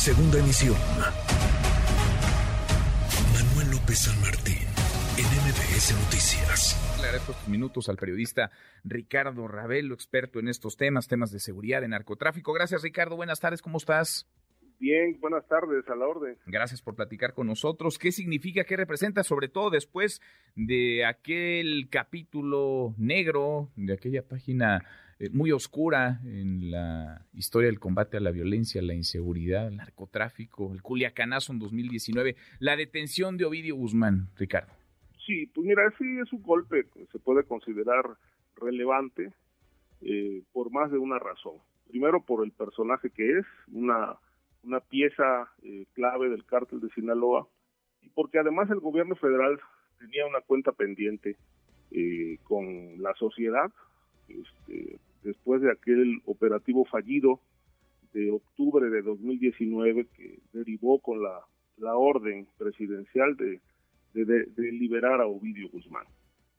Segunda emisión. Manuel López San Martín, en MBS Noticias. Le agradezco estos minutos al periodista Ricardo Ravelo, experto en estos temas, temas de seguridad, de narcotráfico. Gracias, Ricardo. Buenas tardes, ¿cómo estás? Bien, buenas tardes, a la orden. Gracias por platicar con nosotros. ¿Qué significa, qué representa, sobre todo después de aquel capítulo negro, de aquella página muy oscura en la historia del combate a la violencia, la inseguridad, el narcotráfico, el culiacanazo en 2019, la detención de Ovidio Guzmán, Ricardo? Sí, pues mira, sí es un golpe que se puede considerar relevante eh, por más de una razón. Primero, por el personaje que es, una una pieza eh, clave del cártel de Sinaloa, y porque además el gobierno federal tenía una cuenta pendiente eh, con la sociedad, este, después de aquel operativo fallido de octubre de 2019 que derivó con la, la orden presidencial de, de, liberar a Ovidio Guzmán.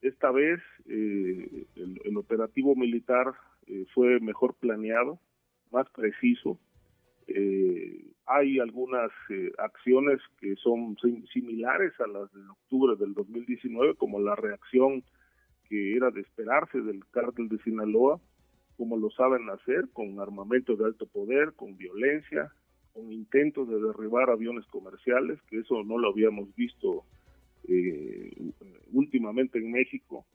Esta vez eh, el, el, operativo militar fue mejor planeado, más preciso, eh, hay algunas eh, acciones que son similares a las de octubre del 2019, como la reacción que era de esperarse del cártel de Sinaloa, como lo saben hacer, con armamento de alto poder, con violencia, con intentos de derribar aviones comerciales, que eso no lo habíamos visto eh, últimamente en México.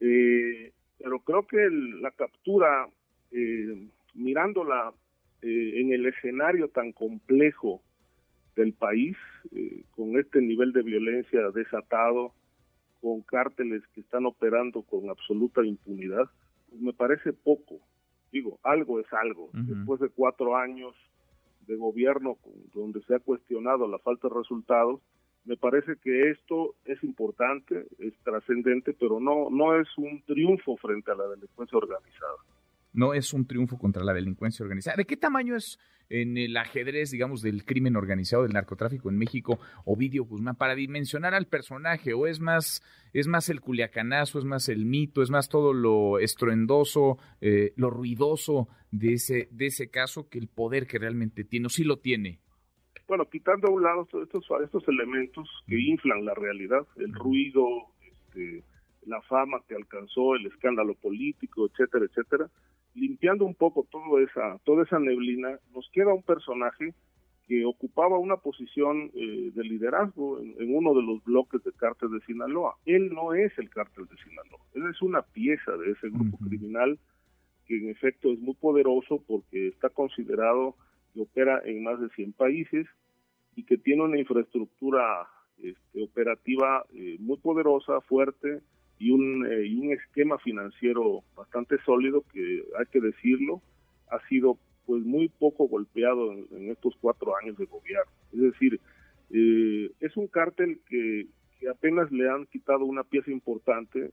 Eh, pero creo que la captura, eh, mirándola eh, en el escenario tan complejo del país, eh, con este nivel de violencia desatado, con cárteles que están operando con absoluta impunidad, pues me parece poco. Digo, algo es algo. Después de cuatro años de gobierno donde se ha cuestionado la falta de resultados, me parece que esto es importante, es trascendente, pero no, no es un triunfo frente a la delincuencia organizada no es un triunfo contra la delincuencia organizada. ¿De qué tamaño es en el ajedrez, digamos, del crimen organizado, del narcotráfico en México, Ovidio Guzmán, para dimensionar al personaje? ¿O es más, es más el culiacanazo, es más el mito, es más todo lo estruendoso, eh, lo ruidoso de ese, de ese caso que el poder que realmente tiene, o sí lo tiene? Bueno, quitando a un lado estos, estos elementos que inflan la realidad, el ruido, este, la fama que alcanzó, el escándalo político, etcétera, etcétera, limpiando un poco toda esa, toda esa neblina, nos queda un personaje que ocupaba una posición eh, de liderazgo en, uno de los bloques de cártel de Sinaloa. Él no es el cártel de Sinaloa, él es una pieza de ese grupo criminal que en efecto es muy poderoso porque está considerado que opera en más de 100 países y que tiene una infraestructura este, operativa eh, muy poderosa, fuerte, y un, eh, esquema financiero bastante sólido que hay que decirlo ha sido pues muy poco golpeado en, estos cuatro años de gobierno es decir eh, es un cártel que, que, apenas le han quitado una pieza importante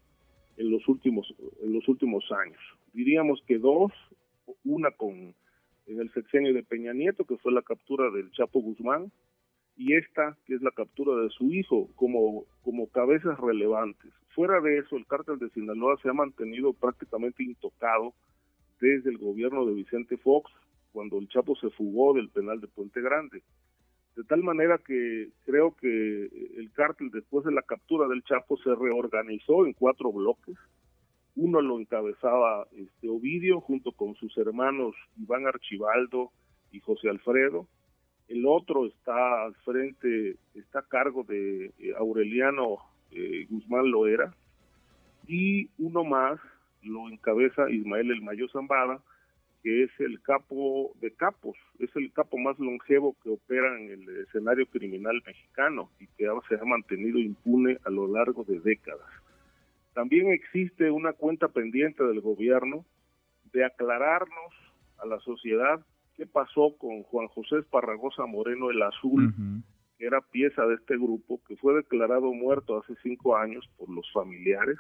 en los últimos en los últimos años diríamos que dos una con en el sexenio de Peña Nieto que fue la captura del Chapo Guzmán y esta, que es la captura de su hijo, como, como cabezas relevantes. Fuera de eso, el cártel de Sinaloa se ha mantenido prácticamente intocado desde el gobierno de Vicente Fox, cuando el Chapo se fugó del penal de Puente Grande. De tal manera que creo que el cártel, después de la captura del Chapo, se reorganizó en cuatro bloques. Uno lo encabezaba este Ovidio junto con sus hermanos Iván Archibaldo y José Alfredo el otro está al frente, está a cargo de eh, Aureliano eh, Guzmán Loera, y uno más lo encabeza Ismael El Mayo Zambada, que es el capo de capos, es el capo más longevo que opera en el escenario criminal mexicano y que se ha mantenido impune a lo largo de décadas. También existe una cuenta pendiente del gobierno de aclararnos a la sociedad qué pasó con Juan José Esparragosa Moreno el Azul, que era pieza de este grupo, que fue declarado muerto hace cinco años por los familiares,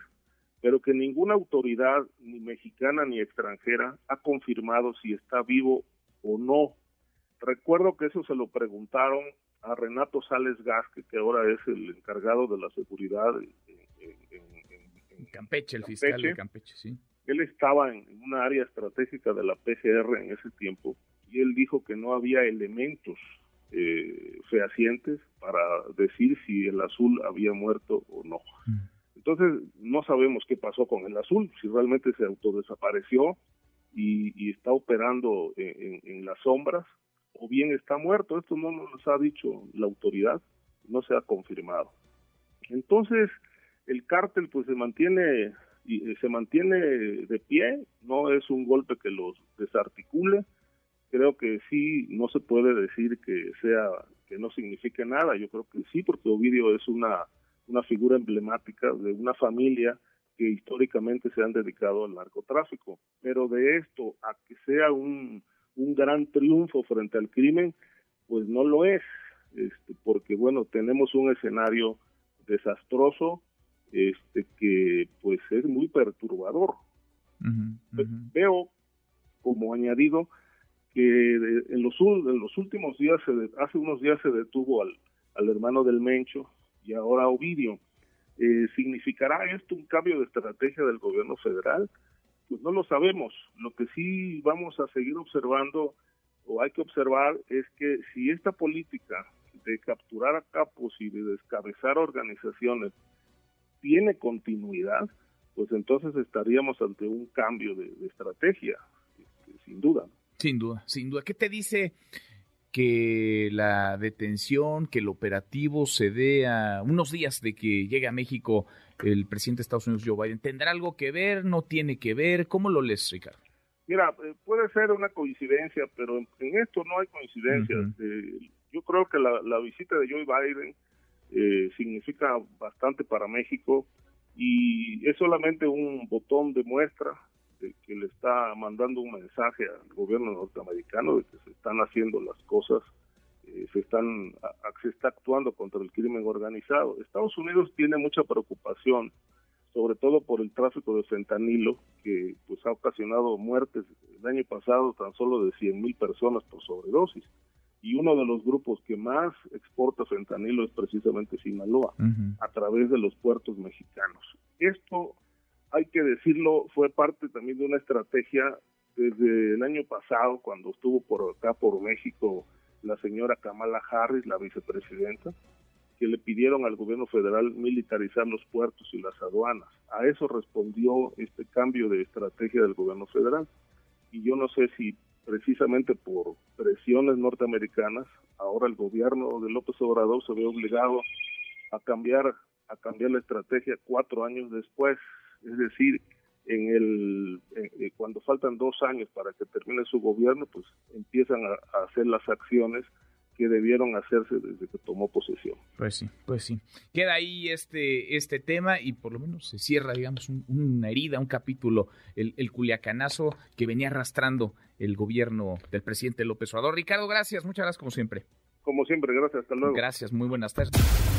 pero que ninguna autoridad, ni mexicana ni extranjera, ha confirmado si está vivo o no. Recuerdo que eso se lo preguntaron a Renato Sales Gasque, que ahora es el encargado de la seguridad en, Campeche, el fiscal de Campeche, sí. Él estaba en una área estratégica de la PGR en ese tiempo y él dijo que no había elementos eh, fehacientes para decir si el azul había muerto o no. Mm. Entonces, no sabemos qué pasó con el azul, si realmente se autodesapareció y, y está operando en, las sombras, o bien está muerto. Esto no nos ha dicho la autoridad, no se ha confirmado. Entonces, el cártel pues se mantiene y eh, se mantiene de pie, no es un golpe que los desarticule, creo que sí, no se puede decir que sea, que no signifique nada, yo creo que sí, porque Ovidio es una, una figura emblemática de una familia que históricamente se han dedicado al narcotráfico, pero de esto a que sea un, un gran triunfo frente al crimen, pues no lo es, este, porque bueno, tenemos un escenario desastroso, este que pues es muy perturbador. Veo como añadido que en los, en los últimos días, se hace unos días se detuvo al, al hermano del Mencho y ahora Ovidio. Eh, ¿Significará esto un cambio de estrategia del gobierno federal? Pues no lo sabemos. Lo que sí vamos a seguir observando o hay que observar es que si esta política de capturar a capos y de descabezar organizaciones tiene continuidad, pues entonces estaríamos ante un cambio de, estrategia, este, sin duda. Sin duda, sin duda. ¿Qué te dice que la detención, que el operativo se dé a unos días de que llegue a México el presidente de Estados Unidos, Joe Biden? ¿Tendrá algo que ver? ¿No tiene que ver? ¿Cómo lo lees, Ricardo? Mira, eh, puede ser una coincidencia, pero en, esto no hay coincidencias. Eh, yo creo que la, visita de Joe Biden eh, significa bastante para México y es solamente un botón de muestra que le está mandando un mensaje al gobierno norteamericano de que se están haciendo las cosas, eh, se están se está actuando contra el crimen organizado. Estados Unidos tiene mucha preocupación, sobre todo por el tráfico de fentanilo, que pues ha ocasionado muertes el año pasado tan solo de 100 mil personas por sobredosis. Y uno de los grupos que más exporta fentanilo es precisamente Sinaloa, a través de los puertos mexicanos. Esto hay que decirlo, fue parte también de una estrategia desde el año pasado, cuando estuvo por acá, por México, la señora Kamala Harris, la vicepresidenta, que le pidieron al gobierno federal militarizar los puertos y las aduanas. A eso respondió este cambio de estrategia del gobierno federal. Y yo no sé si precisamente por presiones norteamericanas, ahora el gobierno de López Obrador se ve obligado a cambiar a cambiar la estrategia cuatro años después es decir, en el eh, cuando faltan dos años para que termine su gobierno, pues empiezan a, hacer las acciones que debieron hacerse desde que tomó posesión. Pues sí, pues sí. Queda ahí este, este tema y por lo menos se cierra, digamos, una herida, un capítulo, el, el culiacanazo que venía arrastrando el gobierno del presidente López Obrador. Ricardo, gracias, muchas gracias como siempre. Como siempre, gracias, hasta luego. Gracias, muy buenas tardes